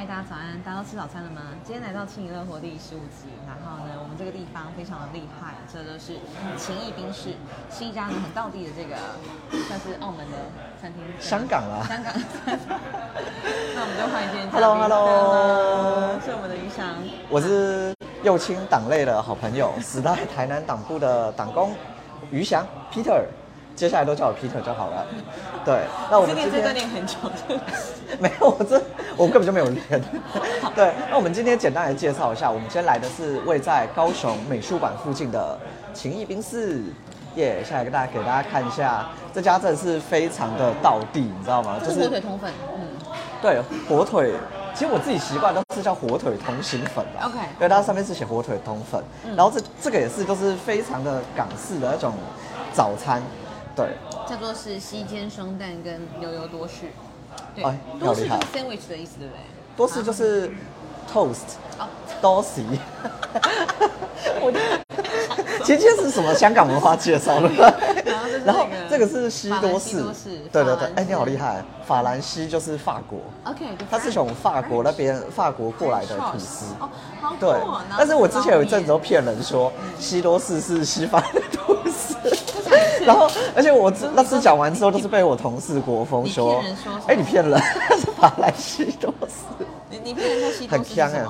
嗨，大家早安！大家都吃早餐了吗？今天来到轻盈乐活第十五集，然后呢，我们这个地方非常的厉害，这就是情谊冰室，是一家呢很道地的这个 算是澳门的餐厅，香港啦香港。那我们就换一间嘉宾 Hello, hello 是我们的余翔。我是右倾党内的好朋友，时代台南党部的党工于翔 Peter，接下来都叫我 Peter 就好了。对，那我们今这练这练很久，没有，我这我根本就没有练。对，那我们今天简单来介绍一下，我们今天来的是位在高雄美术馆附近的情谊冰室。耶、下来给大家给大家看一下，这家真的是非常的道地，你知道吗？就是火腿通粉，嗯对，火腿，其实我自己习惯都是叫火腿通心粉啦。OK 因为它上面是写火腿通粉，嗯然后这这个也是都是非常的港式的那种早餐，对，叫做是西煎双蛋跟牛油多士。对哎，多士就是 sandwich 的意思，对不对？多士就是 toast，哦，多士。我 其实这是什么香港文化介绍的？然后这个是西多士对对对，哎，你好西厉害，法兰西就是法国。OK，它是从法国那边法国过来的吐司，对。但是我之前有一阵子都骗人说西多士是西方 然后而且我那次讲完之后，就是被我同事国风说哎，你骗人，是法兰西多士，你你骗人说西多很香哎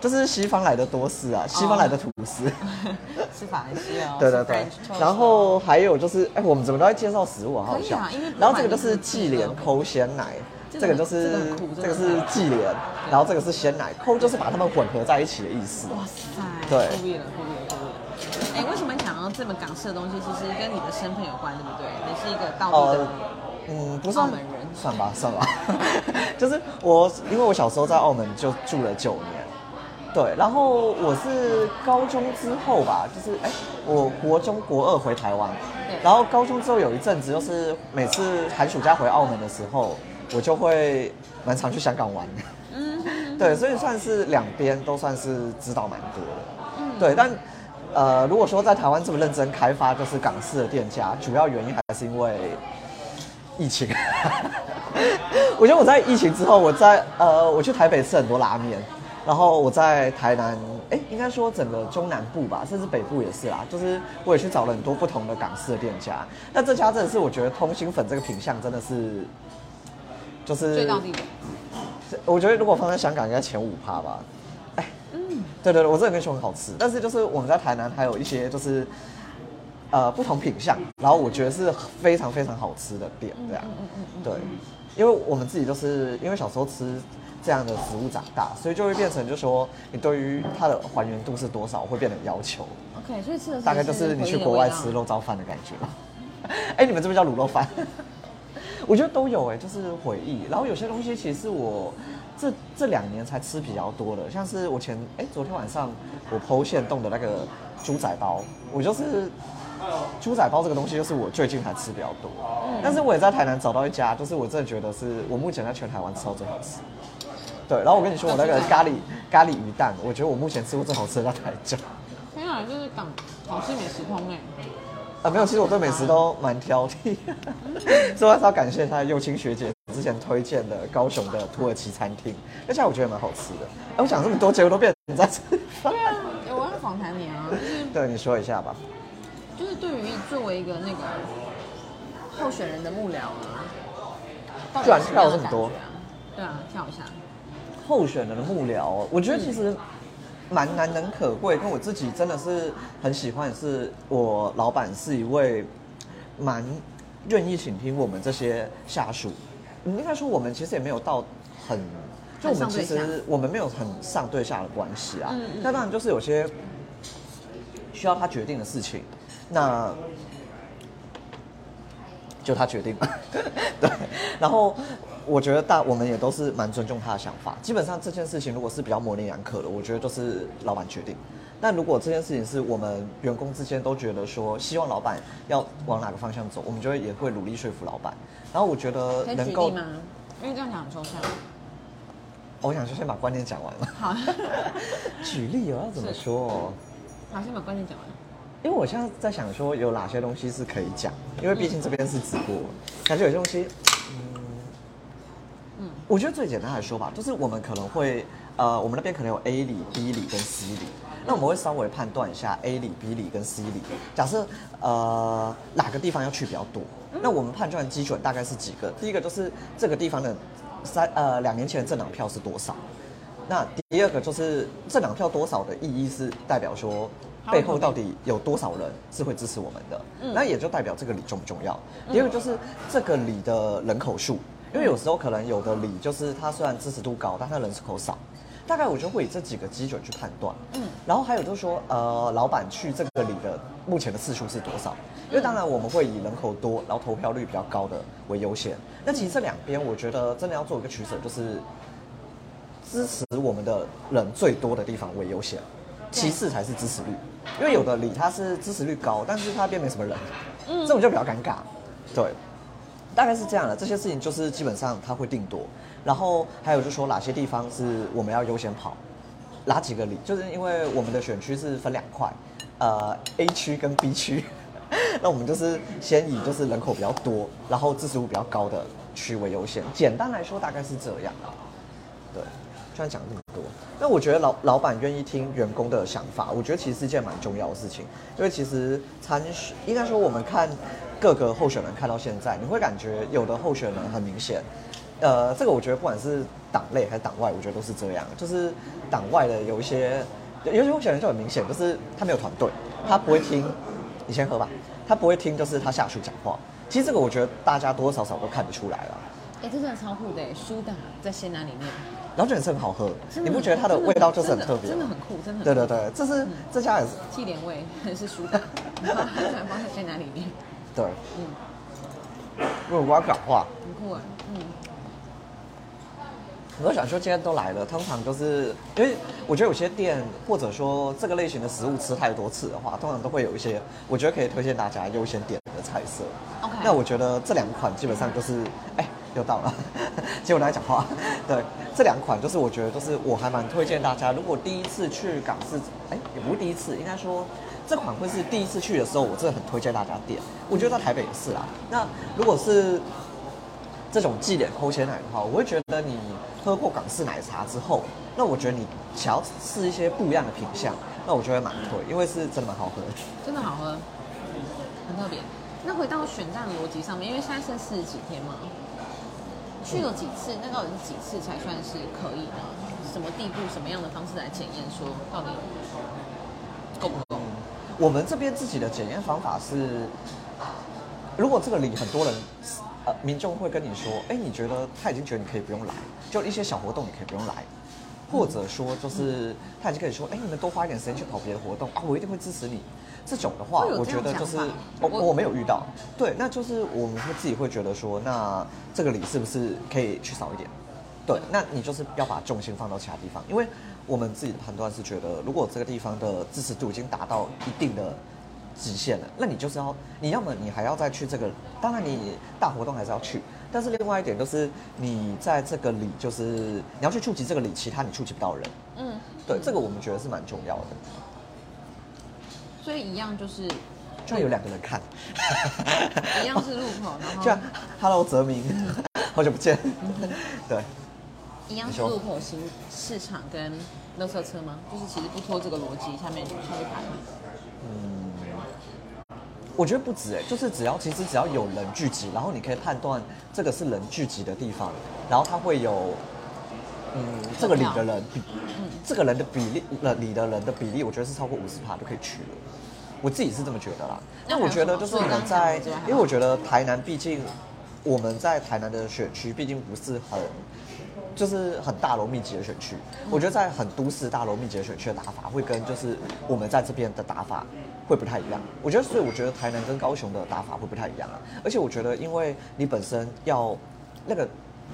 就是西方来的多士啊，西方来的吐司。是法兰西哦。对对是对。然后还有就是，哎，我们怎么都在介绍食物啊，好好笑。然后这个就是忌廉抠鲜奶，这个就是这个是忌廉，然后这个是鲜奶，抠就是把它们混合在一起的意思。哇塞，对这么港式的东西？其实跟你的身份有关，对不对？你是一个道地的呃，嗯，不算澳门人算吧，算吧。就是我，因为我小时候在澳门就住了九年，对，然后我是高中之后吧，就是哎，我国中国二回台湾，然后高中之后有一阵子，就是每次寒暑假回澳门的时候，我就会蛮常去香港玩的。嗯哼对，所以算是两边都算是知道蛮多的。嗯对，但呃，如果说在台湾这么认真开发就是港式的店家，主要原因还是因为疫情。我觉得我在疫情之后，我在呃，我去台北吃很多拉面，然后我在台南，哎，应该说整个中南部吧，甚至北部也是啦，就是我也去找了很多不同的港式的店家。那这家真的是我觉得通心粉这个品相真的是，就是最道地的。我觉得如果放在香港，应该前五趴吧。对对对，我真的跟你说很好吃，但是就是我们在台南还有一些就是呃不同品相，然后我觉得是非常非常好吃的店，这样。对，因为我们自己就是因为小时候吃这样的食物长大，所以就会变成就说你对于它的还原度是多少会变得要求，OK，所以吃的大概就是你去国外吃肉燥饭的感觉吧。哎，你们这边叫卤肉饭？我觉得都有哎、就是回忆。然后有些东西其实我这这两年才吃比较多的，像是我前哎、昨天晚上我剖线冻的那个猪仔包，我就是猪仔包这个东西，就是我最近才吃比较多。但是我也在台南找到一家，就是我真的觉得是我目前在全台湾吃到最好吃。对，然后我跟你说，我那个 咖喱咖喱鱼蛋，我觉得我目前吃过最好吃的在台中。天啊，就是港好吃美食通哎。啊，没有，其实我对美食都蛮挑剔，所以还是要感谢他的幼青学姐之前推荐的高雄的土耳其餐厅，那家我觉得蛮好吃的。哎，我讲这么多，结果都变成你在吃饭。对啊，我要访谈你啊，就是对，你说一下吧。就是对于作为一个那个候选人的幕僚啊，到底居然跳这么多？对啊，跳一下。候选人的幕僚，我觉得其实蛮难能可贵，跟我自己真的是很喜欢，是我老板是一位蛮愿意倾听我们这些下属。嗯应该说我们其实也没有到很，就我们其实我们没有很上对下的关系啊。那当然就是有些需要他决定的事情，那就他决定嘛。对，然后我觉得大我们也都是蛮尊重他的想法。基本上这件事情如果是比较模棱两可的，我觉得都是老板决定。但如果这件事情是我们员工之间都觉得说希望老板要往哪个方向走，我们就会也会努力说服老板。然后我觉得能够，吗？因为这样讲很抽象。我想就先把观念讲完了。好，举例我要怎么是说？好，先把观念讲完。因为我现在在想说有哪些东西是可以讲，因为毕竟这边是直播，感觉有些东西，嗯，嗯，我觉得最简单来说吧，就是我们可能会，呃，我们那边可能有 A 里、B 里跟 C 里，那我们会稍微判断一下 A 里、B 里跟 C 里。假设呃哪个地方要去比较多，那我们判断基准大概是几个？第一个就是这个地方的三呃两年前的政党票是多少？那第二个就是政党票多少的意义是代表说背后到底有多少人是会支持我们的，那也就代表这个里重不重要。第二个就是这个里的人口数。因为有时候可能有的里就是它虽然支持度高，但它人口少，大概我就会以这几个基准去判断。嗯，然后还有就是说，呃，老板去这个里的目前的次数是多少？因为当然我们会以人口多，然后投票率比较高的为优先。那其实这两边我觉得真的要做一个取舍，就是支持我们的人最多的地方为优先，其次才是支持率。因为有的里它是支持率高，但是它边没什么人，嗯，这种就比较尴尬。对。大概是这样的，这些事情就是基本上他会定夺，然后还有就是说哪些地方是我们要优先跑，哪几个里，就是因为我们的选区是分两块，呃 A 区跟 B 区，那我们就是先以就是人口比较多，然后支持度比较高的区为优先。简单来说大概是这样啊，对，居然讲这么多，那我觉得老老板愿意听员工的想法，我觉得其实是一件蛮重要的事情，因为其实参选应该说我们看。各个候选人看到现在，你会感觉有的候选人很明显，呃，这个我觉得不管是党内还是党外，我觉得都是这样。就是党外的有一些，有些候选人就很明显，就是他没有团队，他不会听，你先喝吧，他不会听，就是他下属讲话。其实这个我觉得大家多多少少都看得出来了。哎，这真的超酷的，苏打在鲜奶里面，老卷是很好喝，你不觉得它的味道就是很特别？真的很酷，真的。对对对，这是这家也是。气莲味是苏打，然后放在鲜奶里面。对，嗯，因为我要讲话，很酷啊，嗯。我想说，今天都来了，通常都是因为我觉得有些店或者说这个类型的食物吃太多次的话，通常都会有一些我觉得可以推荐大家优先点的菜色。OK，那我觉得这两款基本上都是，哎，又到了，结果大家讲话。对，这两款就是我觉得都是我还蛮推荐大家，如果第一次去港式，哎，也不是第一次，应该说。这款会是第一次去的时候，我真的很推荐大家点。我觉得在台北也是啦。那如果是这种忌廉抠鲜奶的话，我会觉得你喝过港式奶茶之后，那我觉得你想要试一些不一样的品相，那我觉得蛮推，因为是真的蛮好喝。真的好喝，很特别。那回到选战逻辑上面，因为现在剩四十几天嘛，去了几次，那到底是几次才算是可以呢？什么地步、什么样的方式来检验说到底够不够？我们这边自己的检验方法是，如果这个里很多人，呃，民众会跟你说，哎，你觉得他已经觉得你可以不用来，就一些小活动你可以不用来，或者说就是他已经可以说，哎，你们多花一点时间去跑别的活动啊，我一定会支持你。这种的话，我觉得就是我我没有遇到，对，那就是我们会自己会觉得说，那这个礼是不是可以去少一点？对，那你就是要把重心放到其他地方，因为。我们自己的判断是觉得，如果这个地方的支持度已经达到一定的极限了，那你就是要，你要么你还要再去这个，当然你大活动还是要去，但是另外一点就是你在这个里，就是你要去触及这个里，其他你触及不到人。嗯，对，这个我们觉得是蛮重要的。所以一样就是，就然有两个人看，一样是路口，然后，就 Hello 泽明，好久不见，对。一样是路口型市场跟乐色车吗？就是其实不拖这个逻辑，下面下去排。嗯，我觉得不止哎，就是只要其实只要有人聚集，然后你可以判断这个是人聚集的地方，然后它会有，嗯，这个里的人比，嗯，这个人的比例，那里的人的比例，我觉得是超过五十趴就可以去了。我自己是这么觉得啦。那我觉得就是你们在，因为我觉得台南毕竟我们在台南的选区毕竟不是很。就是很大楼密集的选区，我觉得在很都市大楼密集的选区的打法，会跟就是我们在这边的打法会不太一样。我觉得，所以我觉得台南跟高雄的打法会不太一样啊。而且我觉得，因为你本身要那个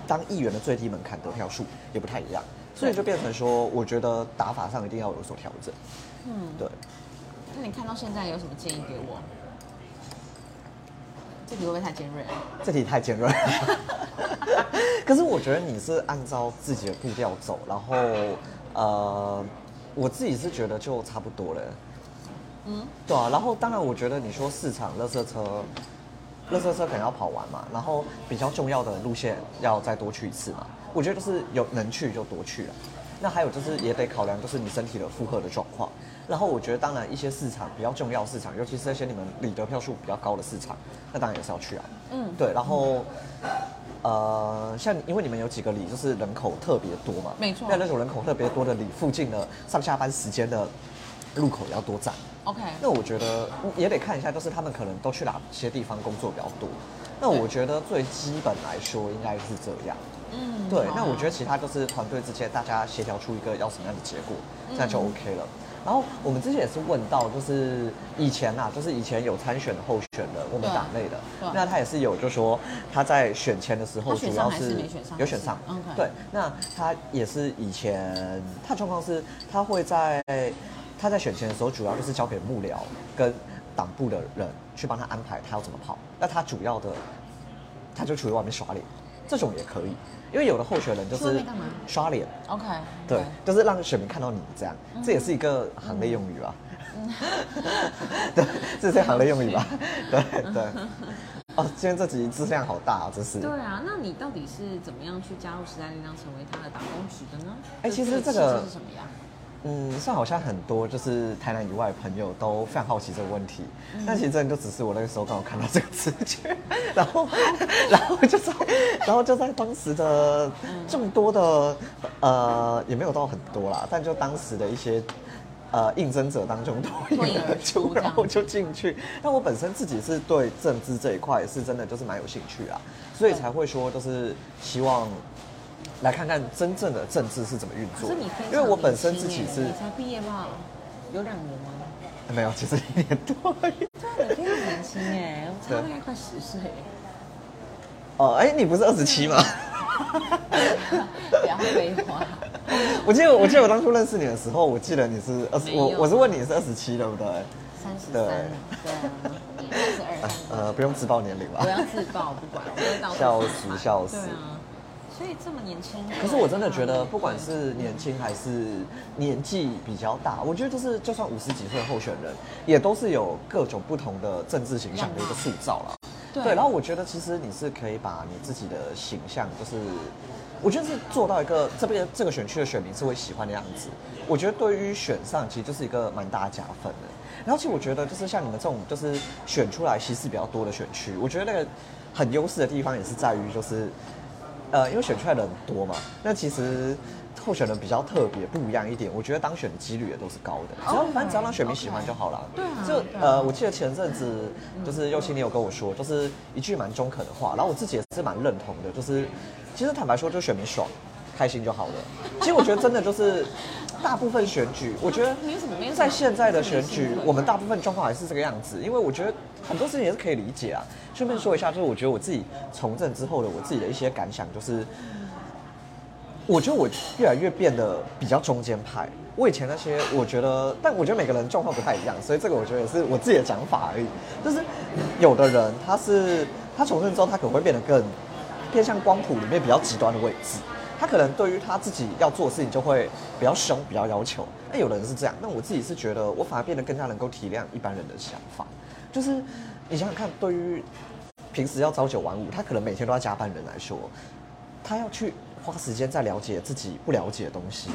当议员的最低门槛得票数也不太一样，所以就变成说，我觉得打法上一定要有所调整。嗯，对。那你看到现在有什么建议给我？这题会不会太尖锐？这题太尖锐。可是我觉得你是按照自己的步调走，然后呃，我自己是觉得就差不多了。嗯，对啊。然后当然，我觉得你说市场、垃圾车、乐色车可能要跑完嘛，然后比较重要的路线要再多去一次嘛。我觉得就是有能去就多去了。那还有就是也得考量就是你身体的负荷的状况。然后我觉得当然一些市场比较重要市场，尤其是那些你们理得票数比较高的市场，那当然也是要去啊。嗯，对，然后。呃，像因为你们有几个里就是人口特别多嘛，没错那那种人口特别多的里附近的上下班时间的路口也要多站。OK，那我觉得也得看一下，就是他们可能都去哪些地方工作比较多。那我觉得最基本来说应该是这样。嗯，对，那我觉得其他就是团队之间大家协调出一个要什么样的结果，嗯这样就 OK 了。然后我们之前也是问到，就是以前呐、就是以前有参选的候选人，我们党内的。那他也是有，就说他在选前的时候主要是有选上。对，那他也是以前他的状况是，他会在他在选前的时候，主要就是交给幕僚跟党部的人去帮他安排他要怎么跑，那他主要的他就处于外面耍脸，这种也可以，因为有的候选人就是刷脸。OK，对，就是让选民看到你这样，这也是一个行内用语吧？对，这是行内用语吧？对对。哦，今天这集质量好大啊，这是。对啊，那你到底是怎么样去加入时代力量，成为他的打工局的呢？哎其实这这个是什么呀？嗯，算好像很多就是台南以外的朋友都非常好奇这个问题，但其实真的就只是我那个时候刚好看到这个直觉，然后 然后就在然后就在当时的众多的呃也没有到很多啦，但就当时的一些。呃，应征者当中脱颖而出，然后就进去。但我本身自己是对政治这一块是真的就是蛮有兴趣啊，所以才会说就是希望来看看真正的政治是怎么运作因为我本身自己是你才毕业吧？有两年吗？没有，其实一年多。对啊，你非常年轻哎，我差对大概快十岁。哦，哎，你不是二十七吗？不要废话。我记得，我记得我当初认识你的时候，我记得你是二十，我我是问你是二十七，对不对？三十对三，对啊，二十二，呃，不用自报年龄吧我？要自爆，不管，笑死笑死对啊，所以这么年轻。可是我真的觉得，不管是年轻还是年纪比较大，我觉得就是就算五十几岁的候选人，也都是有各种不同的政治形象的一个塑造了。对对，然后我觉得其实你是可以把你自己的形象，就是我觉得是做到一个这边这个选区的选民是会喜欢的样子。我觉得对于选上其实就是一个蛮大的加分的。然后其实我觉得就是像你们这种就是选出来稀释比较多的选区，我觉得那个很优势的地方也是在于就是呃，因为选出来的很多嘛，那其实候选人比较特别不一样一点，我觉得当选的几率也都是高的。只要反正只要让选民喜欢就好了。对啊就呃，我记得前阵子就是右青你有跟我说，就是一句蛮中肯的话，然后我自己也是蛮认同的，就是其实坦白说，就选民爽。开心就好了。其实我觉得真的就是大部分选举，我觉得没有什么没有在现在的选举我们大部分状况还是这个样子。因为我觉得很多事情也是可以理解啊。顺便说一下，就是我觉得我自己从政之后的我自己的一些感想，就是我觉得我越来越变得比较中间派。我以前那些，我觉得，但我觉得每个人状况不太一样，所以这个我觉得也是我自己的讲法而已。就是有的人他是他从政之后，他可能会变得更偏向光谱里面比较极端的位置。他可能对于他自己要做的事情就会比较凶，比较要求。那有的人是这样，那我自己是觉得我反而变得更加能够体谅一般人的想法。就是你想想看，对于平时要朝九晚五，他可能每天都要加班人来说，他要去花时间在了解自己不了解的东西，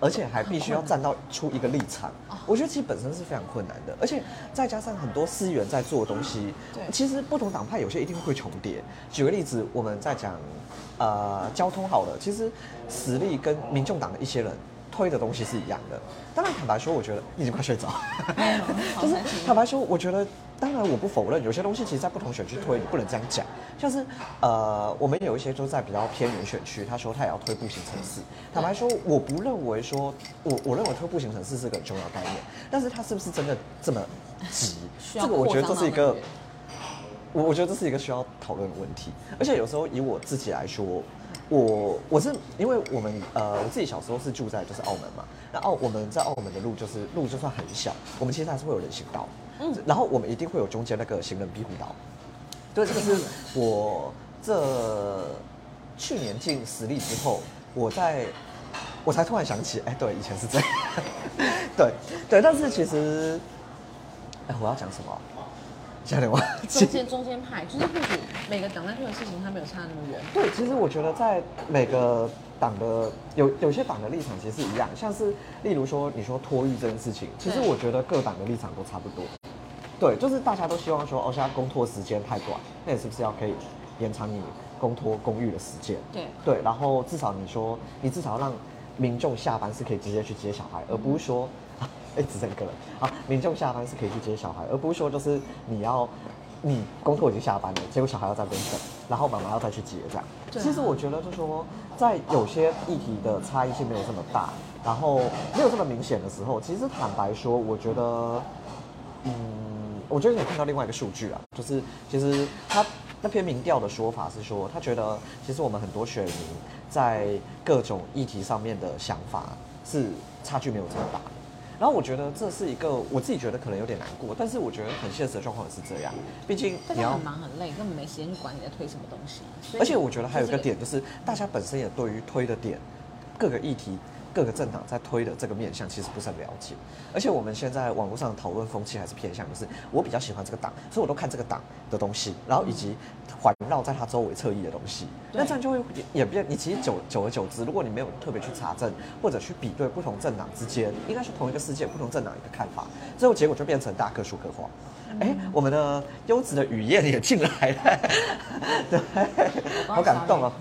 而且还必须要站到出一个立场。我觉得其实本身是非常困难的，而且再加上很多资源在做的东西对，其实不同党派有些一定会重叠。举个例子，我们在讲呃交通好了，其实实力跟民众党的一些人推的东西是一样的。当然，坦白说，我觉得你已经快睡着，就是坦白说，我觉得，当然我不否认，有些东西其实，在不同选区推，你不能这样讲。像是呃，我们有一些就在比较偏远选区，他说他也要推步行城市。坦白说，我不认为说，我我认为推步行城市是个很重要概念，但是他是不是真的这么急？需要这个我觉得这是一个。我我觉得这是一个需要讨论的问题，而且有时候以我自己来说，我我是因为我们呃我自己小时候是住在就是澳门嘛，那澳我们在澳门的路就是路就算很小，我们其实还是会有人行道，嗯。然后我们一定会有中间那个行人庇护道，对，这个是我这去年进实力之后，我在我才突然想起，哎，对，以前是这样，对对，但是其实，哎，我要讲什么？啊？差点忘记。中。间中间派就是不止每个党在做的事情，它没有差那么远。对，其实我觉得在每个党的有有些党的立场其实是一样，像是例如说你说托育这件事情，其实我觉得各党的立场都差不多。对，就是大家都希望说，哦，现在公托时间太短，那你是不是要可以延长你公托公寓的时间？对对，然后至少你说，你至少让民众下班是可以直接去接小孩，而不是说，哎，只剩一个人啊，民众下班是可以去接小孩，而不是说就是你要你工作已经下班了，结果小孩要在那边等，然后妈妈要再去接这样。啊其实我觉得就是说，在有些议题的差异性没有这么大，然后没有这么明显的时候，其实坦白说，我觉得，嗯，我觉得你看到另外一个数据啊，就是其实他那篇民调的说法是说，他觉得其实我们很多选民在各种议题上面的想法是差距没有这么大的。然后我觉得这是一个我自己觉得可能有点难过，但是我觉得很现实的状况也是这样，毕竟你要大家很忙很累，根本没时间去管你在推什么东西。而且我觉得还有一个这点，就是大家本身也对于推的点，各个议题、各个政党在推的这个面向，其实不是很了解。而且我们现在网络上讨论风气还是偏向，就是我比较喜欢这个党，所以我都看这个党的东西，然后以及环绕在它周围侧翼的东西。那这样就会演变，你其实久久而久之，如果你没有特别去查证或者去比对不同政党之间，应该是同一个世界不同政党一个看法，最后结果就变成大各说各话。哎、我们的优质的雨燕也进来了，对，好感动哦。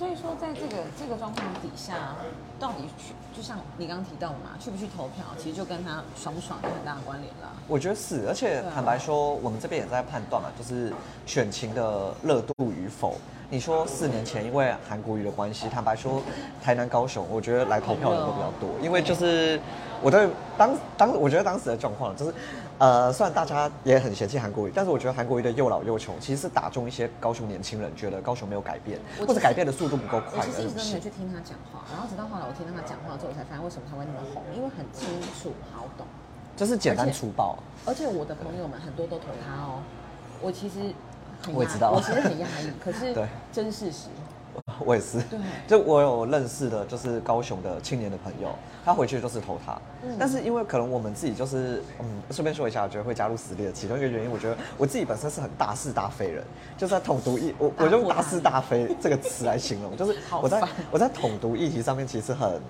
所以说在这个这个状况底下，到底去就像你刚刚提到的嘛，去不去投票，其实就跟他爽不爽有很大的关联啦。我觉得是，而且坦白说，我们这边也在判断嘛，就是选情的热度与否。你说四年前因为韩国瑜的关系，坦白说，台南、高雄，我觉得来投票的人都比较多，因为就是我对当当我觉得当时的状况就是，呃，虽然大家也很嫌弃韩国瑜，但是我觉得韩国瑜的又老又穷，其实是打中一些高雄年轻人，觉得高雄没有改变，或者改变的速度不够我快其实一直都没有。去听他讲话，然后直到后来我听到他讲话之后，我才发现为什么他会那么红，因为很清楚好懂。就是简单粗暴。而且我的朋友们很多都投他哦，我其实我也知道我其实很压抑，可是 对真事实。我也是，对。就我有认识的，就是高雄的青年的朋友，他回去就是投他，嗯。但是因为可能我们自己就是，嗯，顺便说一下，我觉得会加入实力的其中一个原因，我觉得我自己本身是很大是大非人，就是在统独议，我我就用大是大非这个词来形容，就是我在我在统独议题上面其实很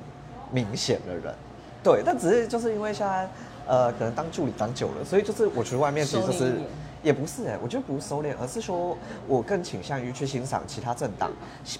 明显的人，对，但只是就是因为现在呃，可能当助理当久了，所以就是我觉得外面其实就是也不是哎、我觉得不是收敛，而是说我更倾向于去欣赏其他政党，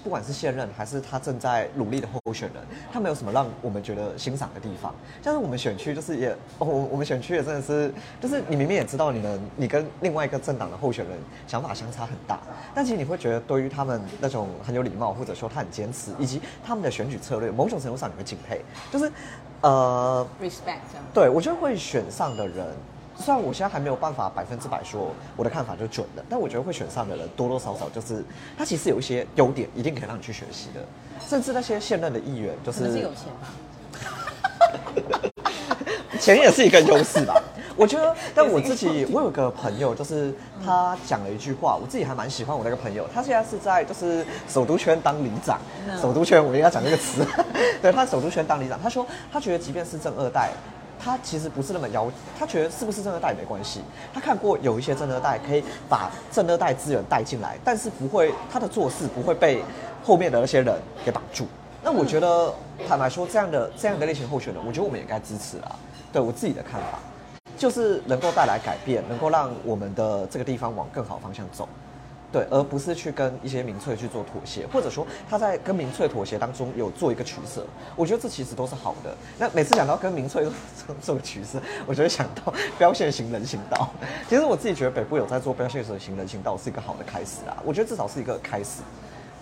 不管是现任还是他正在努力的候选人，他没有什么让我们觉得欣赏的地方。像是我们选区就是也，哦我我们选区也真的是，就是你明明也知道你们你跟另外一个政党的候选人想法相差很大，但其实你会觉得对于他们那种很有礼貌，或者说他很坚持，以及他们的选举策略，某种程度上你会敬佩，就是呃 respect。对，我觉得会选上的人，虽然我现在还没有办法百分之百说我的看法就准的，但我觉得会选上的人多多少少就是他其实有一些优点，一定可以让你去学习的，甚至那些现任的议员，就是是有钱吧。钱也是一个优势吧。我觉得，但我自己，我有个朋友，就是他讲了一句话，我自己还蛮喜欢我那个朋友。他现在是在就是首都圈当里长，嗯首都圈我应该讲这个词，对他首都圈当里长。他说他觉得即便是正二代，他其实不是那么要，他觉得是不是正二代也没关系。他看过有一些正二代可以把正二代资源带进来，但是不会他的做事不会被后面的那些人给绑住。那我觉得，坦白说，这样的这样的类型候选人，我觉得我们也该支持啦。对我自己的看法，就是能够带来改变，能够让我们的这个地方往更好方向走。对，而不是去跟一些民粹去做妥协，或者说他在跟民粹妥协当中有做一个取舍，我觉得这其实都是好的。那每次讲到跟民粹 做做取舍，我就会想到 标线行人行道。其实我自己觉得北部有在做标线行人行道是一个好的开始啊，我觉得至少是一个开始。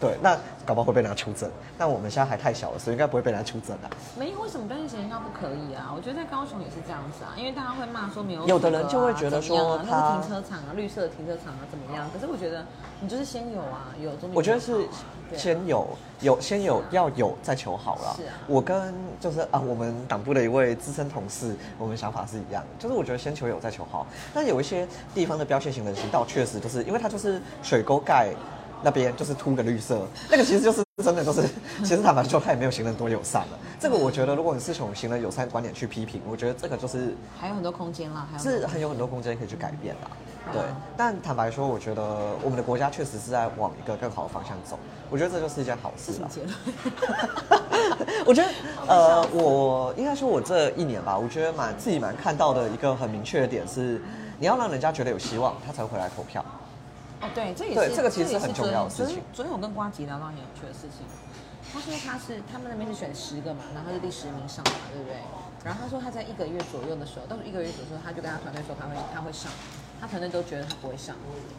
对，那搞不好会被人家出征，但我们现在还太小了，所以应该不会被人家出征的。没有，为什么标线行人道不可以啊？我觉得在高雄也是这样子啊，因为大家会骂说没有、有的人就会觉得说那他个停车场啊，绿色的停车场啊怎么样？可是我觉得你就是先有啊，有我觉得是先有有先有要有再求好了。是啊我跟就是啊，我们党部的一位资深同事，我们想法是一样，就是我觉得先求有再求好。但有一些地方的标线型人行道，确实就是因为它就是水沟盖那边就是涂个绿色，那个其实就是真的就是，其实坦白说他也没有行人多友善了。这个我觉得，如果你是从行人友善观点去批评，我觉得这个就是还有很多空间啦，还有是很有很多空间可以去改变的。对，但坦白说，我觉得我们的国家确实是在往一个更好的方向走，我觉得这就是一件好事了。我觉得，呃，我应该说，我这一年吧，我觉得蛮自己蛮看到的一个很明确的点是，你要让人家觉得有希望，他才会回来投票。哦，对，这也对是这个其实是很重要的事情昨天昨天我跟瓜吉聊到很有趣的事情，他说他是他们那边是选十个嘛，然后他是第十名上嘛，对不对？然后他说他在一个月左右的时候，倒数一个月左右的时候，他就跟他团队说他会他会上，他团队都觉得他不会上，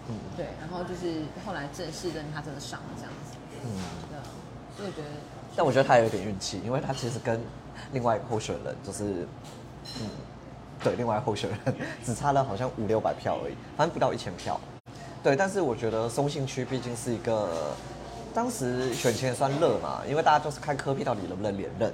嗯对，然后就是后来正式认他真的上了这样子，嗯，对啊，所以我觉得但我觉得他有一点运气，因为他其实跟另外一个候选人就是，嗯，对，另外一个候选人 只差了好像五六百票而已，反正不到一千票。对，但是我觉得松信区毕竟是一个，当时选前也算热嘛，因为大家就是看科比到底能不能连任，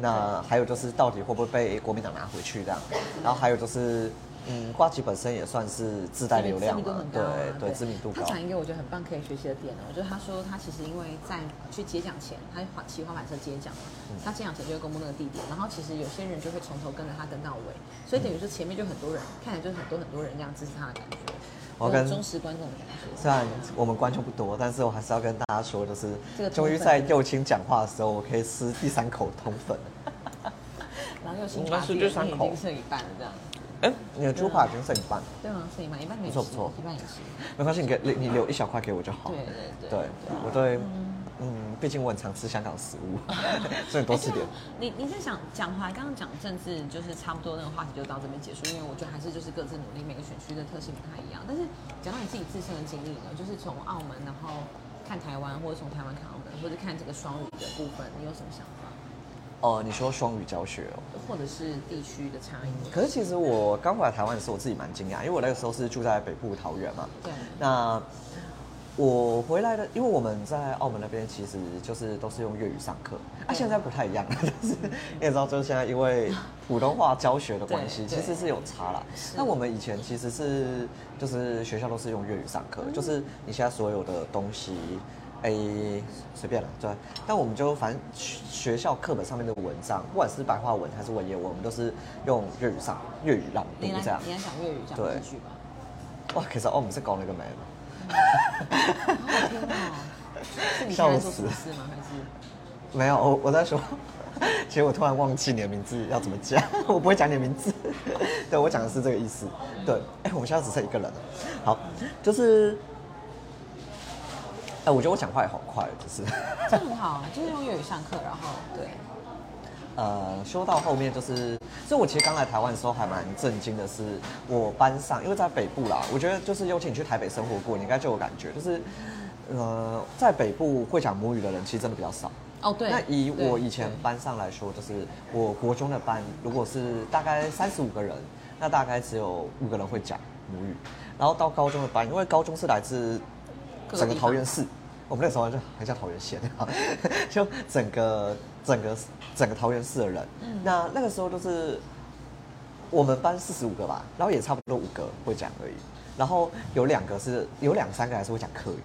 那还有就是到底会不会被国民党拿回去这样，然后还有就是，嗯，瓜吉本身也算是自带流量嘛对啊对，知名度高他。讲一个我觉得很棒可以学习的点呢，我觉得他说他其实因为在去接奖前，他滑骑滑板车接奖嘛，嗯他接奖前就会公布那个地点，然后其实有些人就会从头跟着他跟到尾，所以等于说前面就很多人，看起来就是很多很多人这样支持他的感觉，我跟有忠实观众的感觉。虽然我们观众不多，但是我还是要跟大家说，就是这个终于在右青讲话的时候，我可以吃第三口通粉。然后又新应该把第三口已经剩一半了这样，哎、你的猪扒已经剩一半了，对啊？剩一半，一半可以吃，不错不错一半也行。没关系，你给你你留一小块给我就好。对对对对，我对，嗯，毕竟我很常吃香港食物，所以多吃点。你你在想讲回来，刚刚讲政治就是差不多那个话题就到这边结束，因为我觉得还是就是各自努力，每个选区的特性不太一样。但是讲到你自己自身的经历呢，就是从澳门然后看台湾，或者从台湾看澳门，或者看这个双语的部分，你有什么想法？哦、你说双语教学哦。或者是地区的差异？可是其实我刚回来台湾的时候，我自己蛮惊讶，因为我那个时候是住在北部桃园嘛。对，那我回来的，因为我们在澳门那边其实就是都是用粤语上课，啊，现在不太一样，了，就是你也知道，就是现在因为普通话教学的关系，其实是有差啦。那我们以前其实是就是学校都是用粤语上课，就是你现在所有的东西。哎，随便了，对。但我们就反正学学校课本上面的文章，不管是白话文还是文言文，我们都是用粤语上粤语朗读这样。你来讲粤语讲对几句吧。哇，其實我唔識講你個名。好好听哦，是你现在做什么事吗？还是？没有，我我在说，其实我突然忘记你的名字要怎么讲，我不会讲你的名字。对我讲的是这个意思。对，哎、我们现在只剩一个人了。好，就是，哎、我觉得我讲话也好快，就是。这很好，就是用粤语上课，然后对，呃，说到后面就是，所以我其实刚来台湾的时候还蛮震惊的是，我班上因为在北部啦，我觉得就是尤其你去台北生活过，你应该就有感觉，就是，呃，在北部会讲母语的人其实真的比较少。哦对。那以我以前班上来说，就是我国中的班，如果是大概三十五个人，那大概只有五个人会讲母语。然后到高中的班，因为高中是来自整个桃园市，我们那时候就很像桃园县，就整个整个整个桃园市的人。嗯那那个时候都是我们班四十五个吧，然后也差不多五个会讲而已，然后有两个是有两三个还是会讲客语。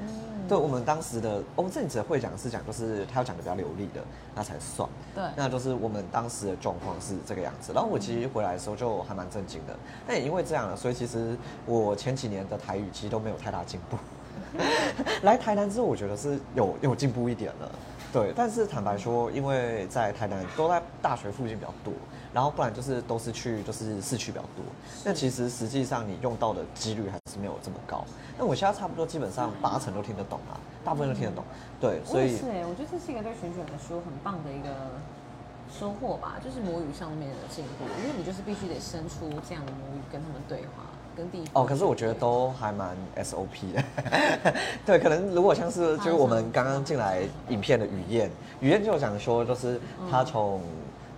嗯，对我们当时的，我们这里只会讲是讲，就是他要讲的比较流利的，那才算。对那就是我们当时的状况是这个样子。然后我其实回来的时候就还蛮震惊的，但也因为这样了，所以其实我前几年的台语其实都没有太大进步。来台南之后，我觉得是有有进步一点了。对，但是坦白说，因为在台南都在大学附近比较多，然后不然就是都是去就是市区比较多。那其实实际上你用到的几率还是没有这么高。那我现在差不多基本上八成都听得懂啊，大部分都听得懂。对，所以是哎，我觉得这是一个对选举来说很棒的一个收获吧，就是母语上面的进步，因为你就是必须得生出这样的母语跟他们对话，跟地方哦，可是我觉得都还蛮 SOP 的。对，可能如果像是就是我们刚刚进来影片的雨燕，雨燕就有讲说，就是他从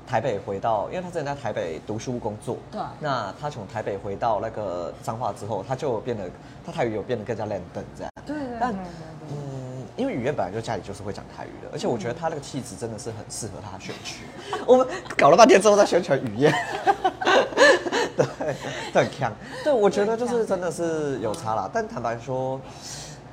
台北回到，因为他之前在台北读书工作，对那他从台北回到那个彰化之后，他就变得他台语有变得更加练登这样。对对對但。嗯，因为雨燕本来就家里就是会讲台语的，而且我觉得他那个气质真的是很适合他选区。我们搞了半天之后在宣传雨燕，对，这很强。对，我觉得就是真的是有差啦。但坦白说，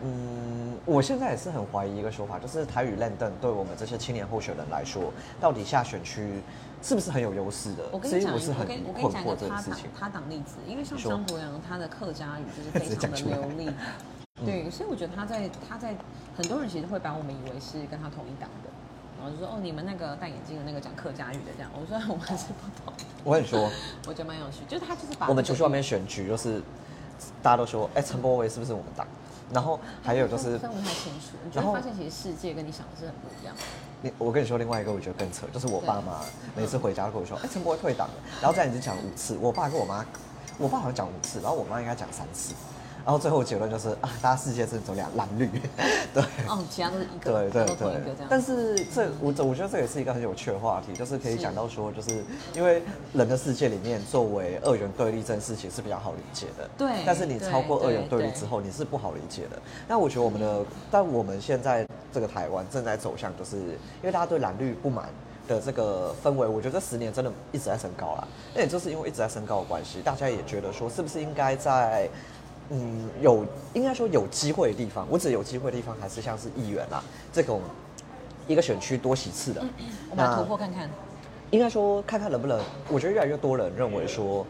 嗯，我现在也是很怀疑一个说法，就是台语烂凳对我们这些青年候选人来说，到底下选区是不是很有优势的？我跟你讲，我是很我跟我跟你讲一个他。他党例子，因为像张博洋，他的客家语就是非常的流利，对，所以我觉得他在他在很多人其实会把我们以为是跟他同一党的，然后就说哦，你们那个戴眼镜的那个讲客家语的这样，我说 我们是不懂，我跟你说，我觉得蛮有趣，就是他就是把我们出去外面选举，就是大家都说，哎、陈柏惟是不是我们党？然后还有就是分不太清楚，然后会发现其实世界跟你想的是很不一样。你，我跟你说另外一个，我觉得更扯，就是我爸妈每次回家都跟我说，哎、陈柏惟退党了，然后这样已经讲了五次，我爸跟我妈，我爸好像讲五次，然后我妈应该讲三次，然后最后结论就是啊，大家世界真的走两蓝绿，对。哦，其他都是一个，对对对。，但是这我这我觉得这也是一个很有趣的话题，就是可以讲到说，就是因为人的世界里面，作为二元对立这件事情是比较好理解的。对但是你超过二元对立之后，你是不好理解的。那我觉得我们的，但我们现在这个台湾正在走向，就是因为大家对蓝绿不满。的这个氛围，我觉得这十年真的一直在升高啦。那也就是因为一直在升高的关系，大家也觉得说，是不是应该在嗯，有应该说有机会的地方，我指有机会的地方还是像是议员啦这种一个选区多席次的。我们来突破看看。应该说看看能不能，我觉得越来越多人认为说，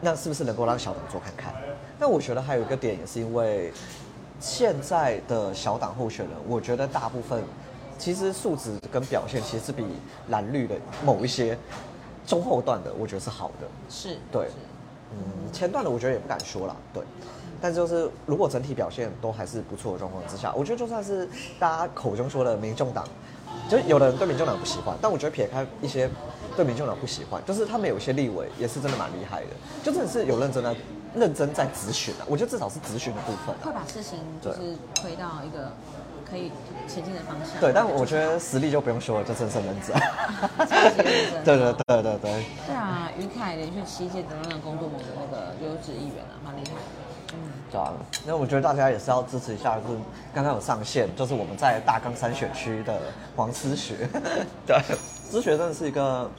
那是不是能够让小党做看看？那我觉得还有一个点，也是因为现在的小党候选人，我觉得大部分其实素质跟表现其实是比蓝绿的某一些中后段的，我觉得是好的。是，对是嗯，前段的我觉得也不敢说了，对。但就是如果整体表现都还是不错的状况之下，我觉得就算是大家口中说的民众党，就有的人对民众党不喜欢，但我觉得撇开一些对民众党不喜欢，就是他们有一些立委也是真的蛮厉害的，就真的是有认真的认真在咨询啊，我觉得至少是咨询的部分啊。会把事情就是推到一个可以前进的方向。对，但我觉得实力就不用说了，就真是认真。对对对对对。对啊，于凯连续七届得到那个工作盟的那个优质议员啊，蛮厉害的。嗯，对啊，那我觉得大家也是要支持一下，就是刚刚有上线，就是我们在大冈山选区的黄思学，对，思学真的是一个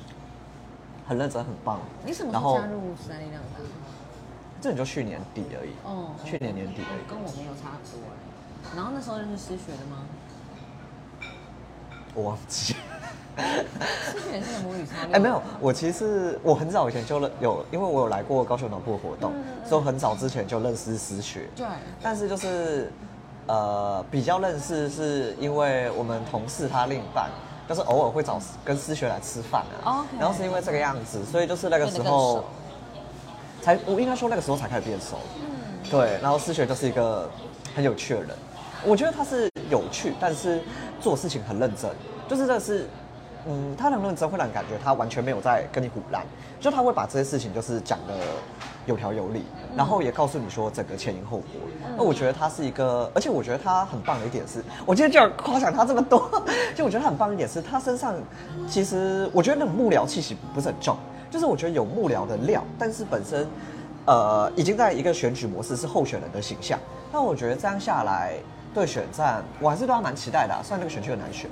很认真、很棒。你什么时候加入时代力量的？这你就去年底而已，哦，去年年底而已。跟我没有差很多哎。然后那时候认识思学的吗？我忘记。哎，没有，我其实我很早以前就认有，因为我有来过高雄脑部的活动，所以我很早之前就认识思学。对，但是就是呃比较认识，是因为我们同事他另一半，就是偶尔会找跟思学来吃饭啊。然后是因为这个样子，所以就是那个时候才我应该说那个时候才开始变熟。嗯，对，然后思学就是一个很有趣的人，我觉得他是有趣，但是做事情很认真，就是这是。嗯，他很认真，会让你感觉他完全没有在跟你胡乱，就他会把这些事情就是讲的有条有理，然后也告诉你说整个前因后果。那我觉得他是一个，而且我觉得他很棒的一点是，我今天就要夸奖他这么多，就我觉得他很棒的一点是他身上其实我觉得那种幕僚气息不是很重，就是我觉得有幕僚的料，但是本身呃已经在一个选举模式是候选人的形象。那我觉得这样下来对选战，我还是对他蛮期待的、啊，虽然那个选区很难选。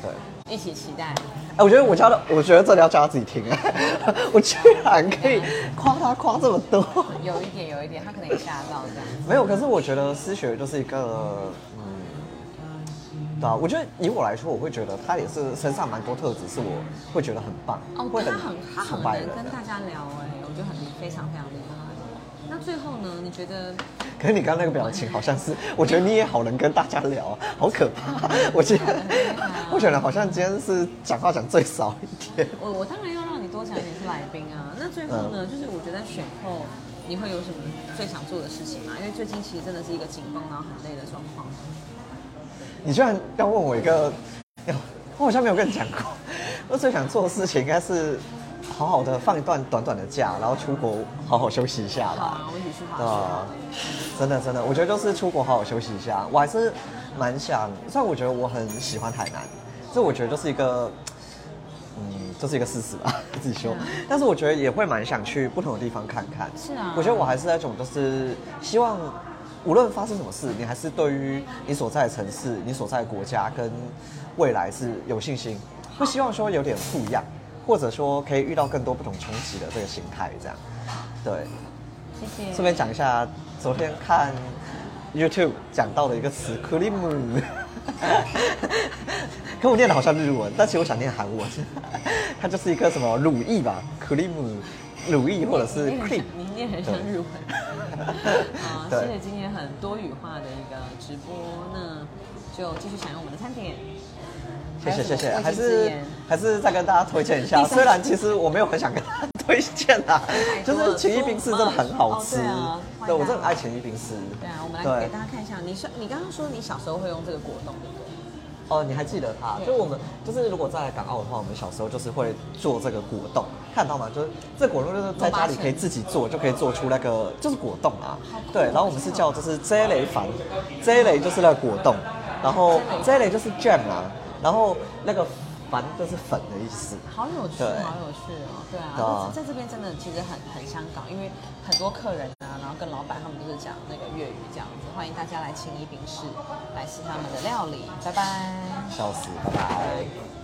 对，一起期待。哎，我觉得我教的，我觉得这里要叫他自己听。我居然可以夸他夸这么多，有一点，有一点，他可能也吓到这样。没有。可是我觉得思学就是一个，嗯，对啊，我觉得以我来说，我会觉得他也是身上蛮多特质，是我会觉得很棒，哦，会他很他很。能跟大家聊哎，我觉得很非常非常厉害。那最后呢？你觉得？可是你刚刚那个表情好像是，我觉得你也好能跟大家聊啊，好可怕。我今天我选人好像今天是讲话讲最少一点。我我当然要让你多讲一点是来宾啊。那最后呢，嗯就是我觉得选后你会有什么最想做的事情嘛？因为最近其实真的是一个紧绷然后很累的状况。你居然要问我一个，我好像没有跟你讲过，我最想做的事情应该是好好的放一段短短的假，然后出国好好休息一下吧。好啊，我一起去滑对啊雪。，真的真的，我觉得就是出国好好休息一下。我还是蛮想，虽然我觉得我很喜欢台南，这我觉得就是一个，嗯，就是一个事实吧，自己说嗯。但是我觉得也会蛮想去不同的地方看看。是啊我觉得我还是那种就是希望，无论发生什么事，你还是对于你所在的城市、你所在的国家跟未来是有信心，会希望说有点不一样，或者说可以遇到更多不同冲击的这个心态，这样。对。谢谢。顺便讲一下，昨天看 YouTube 讲到的一个词 cream，可我念的好像日文，但其实我想念韩文，它就是一个什么乳液吧，cream，乳液或者是 cream 很。你念很像日文。啊，对谢谢今天很多语化的一个直播，那就继续享用我们的餐点。谢谢谢谢，还是还是再跟大家推荐一下。虽然其实我没有很想跟大家 推荐啦，就是情谊冰室真的很好吃。哦对啊我真的很爱情谊冰室。对啊，我们来对给大家看一下。你说你刚刚说你小时候会用这个果冻，对不对？哦，你还记得它？就我们就是如果在港澳的话，我们小时候就是会做这个果冻，看到吗？就是这果冻就是在家里可以自己做，就可以做出那个就是果冻啊。对，然后我们是叫就是 J 雷凡，J 雷就是那个果冻，然后 J 雷就是 jam 啊，然后那个凡就是粉的意思。好有趣，好有趣哦！对啊，在这边真的其实很很香港，因为很多客人啊，然后跟老板他们都是讲那个粤语这样子。欢迎大家来青衣冰室来吃他们的料理，拜拜。笑死，拜拜。